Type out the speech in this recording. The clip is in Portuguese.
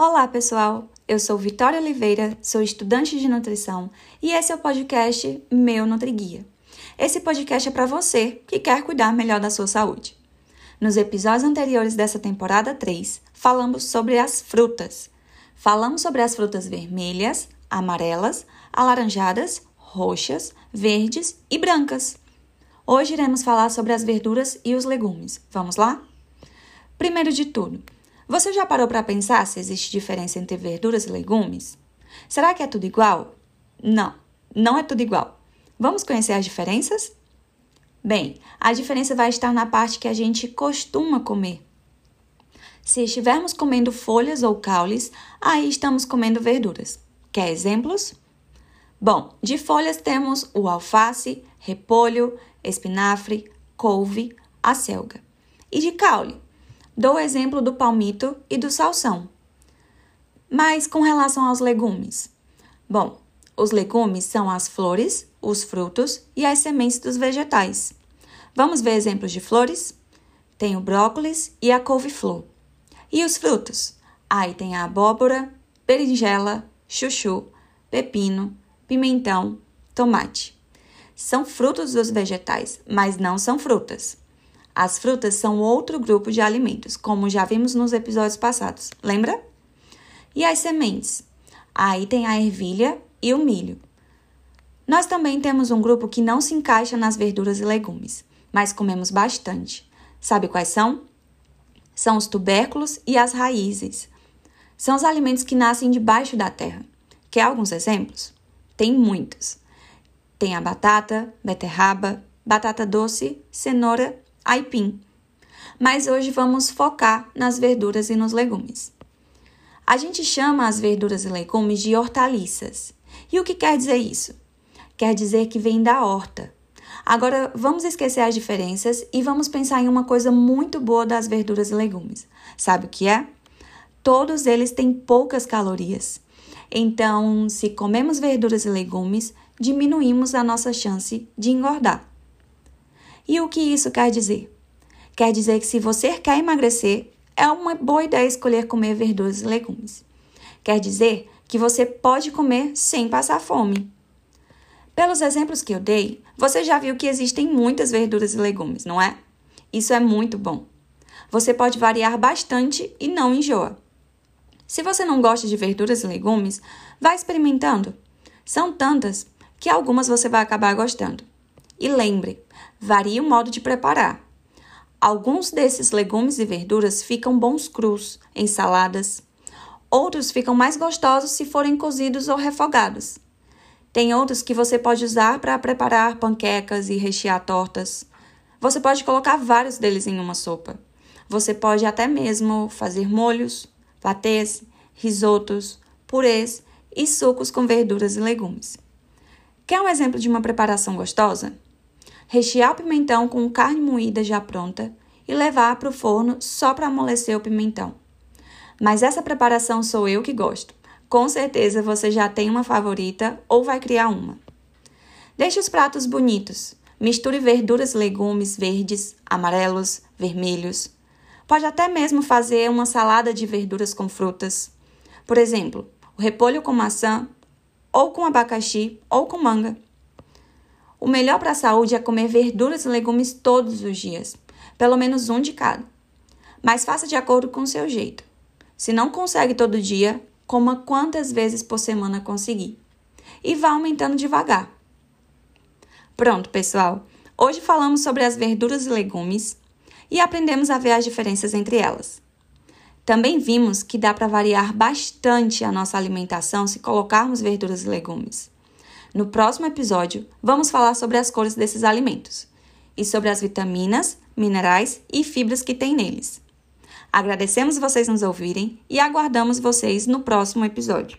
Olá, pessoal! Eu sou Vitória Oliveira, sou estudante de nutrição e esse é o podcast Meu NutriGuia. Esse podcast é para você que quer cuidar melhor da sua saúde. Nos episódios anteriores dessa temporada 3, falamos sobre as frutas. Falamos sobre as frutas vermelhas, amarelas, alaranjadas, roxas, verdes e brancas. Hoje iremos falar sobre as verduras e os legumes. Vamos lá? Primeiro de tudo, você já parou para pensar se existe diferença entre verduras e legumes? Será que é tudo igual? Não, não é tudo igual. Vamos conhecer as diferenças? Bem, a diferença vai estar na parte que a gente costuma comer. Se estivermos comendo folhas ou caules, aí estamos comendo verduras. Quer exemplos? Bom, de folhas temos o alface, repolho, espinafre, couve, acelga. E de caule, Dou o exemplo do palmito e do salsão. Mas com relação aos legumes? Bom, os legumes são as flores, os frutos e as sementes dos vegetais. Vamos ver exemplos de flores? Tem o brócolis e a couve-flor. E os frutos? Aí tem a abóbora, berinjela, chuchu, pepino, pimentão, tomate. São frutos dos vegetais, mas não são frutas. As frutas são outro grupo de alimentos, como já vimos nos episódios passados, lembra? E as sementes? Aí tem a ervilha e o milho. Nós também temos um grupo que não se encaixa nas verduras e legumes, mas comemos bastante. Sabe quais são? São os tubérculos e as raízes. São os alimentos que nascem debaixo da terra. Quer alguns exemplos? Tem muitos. Tem a batata, beterraba, batata doce, cenoura aipim. Mas hoje vamos focar nas verduras e nos legumes. A gente chama as verduras e legumes de hortaliças. E o que quer dizer isso? Quer dizer que vem da horta. Agora vamos esquecer as diferenças e vamos pensar em uma coisa muito boa das verduras e legumes. Sabe o que é? Todos eles têm poucas calorias. Então, se comemos verduras e legumes, diminuímos a nossa chance de engordar. E o que isso quer dizer? Quer dizer que se você quer emagrecer, é uma boa ideia escolher comer verduras e legumes. Quer dizer que você pode comer sem passar fome. Pelos exemplos que eu dei, você já viu que existem muitas verduras e legumes, não é? Isso é muito bom. Você pode variar bastante e não enjoa. Se você não gosta de verduras e legumes, vá experimentando. São tantas que algumas você vai acabar gostando. E lembre, varia o modo de preparar. Alguns desses legumes e verduras ficam bons crus em saladas. Outros ficam mais gostosos se forem cozidos ou refogados. Tem outros que você pode usar para preparar panquecas e rechear tortas. Você pode colocar vários deles em uma sopa. Você pode até mesmo fazer molhos, patês, risotos, purês e sucos com verduras e legumes. Quer um exemplo de uma preparação gostosa? Rechear o pimentão com carne moída já pronta e levar para o forno só para amolecer o pimentão. Mas essa preparação sou eu que gosto. Com certeza você já tem uma favorita ou vai criar uma. Deixe os pratos bonitos. Misture verduras e legumes verdes, amarelos, vermelhos. Pode até mesmo fazer uma salada de verduras com frutas. Por exemplo, o repolho com maçã, ou com abacaxi, ou com manga. O melhor para a saúde é comer verduras e legumes todos os dias, pelo menos um de cada. Mas faça de acordo com o seu jeito. Se não consegue todo dia, coma quantas vezes por semana conseguir. E vá aumentando devagar. Pronto, pessoal. Hoje falamos sobre as verduras e legumes e aprendemos a ver as diferenças entre elas. Também vimos que dá para variar bastante a nossa alimentação se colocarmos verduras e legumes. No próximo episódio, vamos falar sobre as cores desses alimentos e sobre as vitaminas, minerais e fibras que tem neles. Agradecemos vocês nos ouvirem e aguardamos vocês no próximo episódio.